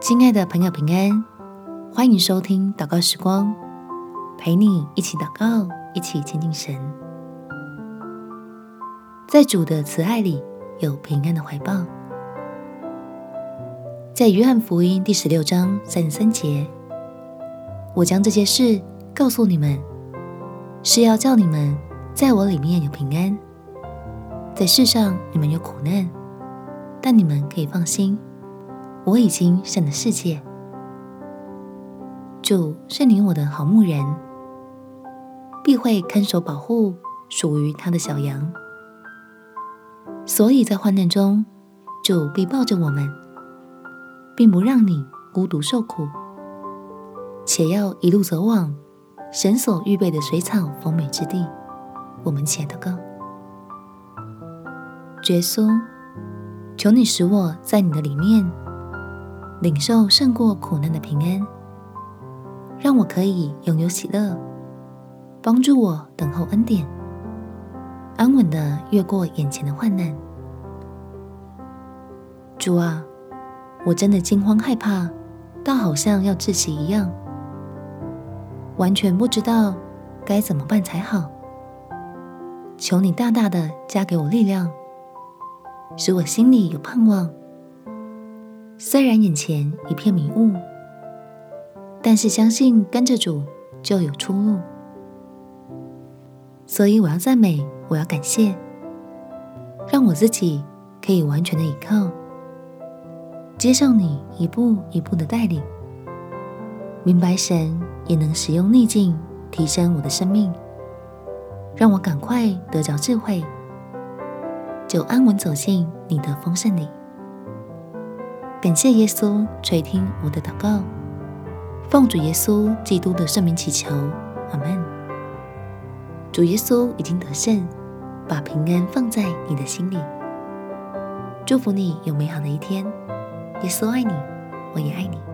亲爱的朋友，平安！欢迎收听祷告时光，陪你一起祷告，一起亲近神。在主的慈爱里有平安的怀抱。在约翰福音第十六章三十三节，我将这些事告诉你们，是要叫你们在我里面有平安。在世上你们有苦难，但你们可以放心。我已经胜了世界。主是你我的好牧人，必会看守保护属于他的小羊。所以在患难中，主必抱着我们，并不让你孤独受苦，且要一路走往神所预备的水草丰美之地。我们且祷告：耶稣，求你使我在你的里面。领受胜过苦难的平安，让我可以拥有喜乐，帮助我等候恩典，安稳地越过眼前的患难。主啊，我真的惊慌害怕，到好像要窒息一样，完全不知道该怎么办才好。求你大大的加给我力量，使我心里有盼望。虽然眼前一片迷雾，但是相信跟着主就有出路。所以我要赞美，我要感谢，让我自己可以完全的依靠，接受你一步一步的带领，明白神也能使用逆境提升我的生命，让我赶快得着智慧，就安稳走进你的丰盛里。感谢耶稣垂听我的祷告，奉主耶稣基督的圣名祈求，阿门。主耶稣已经得胜，把平安放在你的心里。祝福你有美好的一天。耶稣爱你，我也爱你。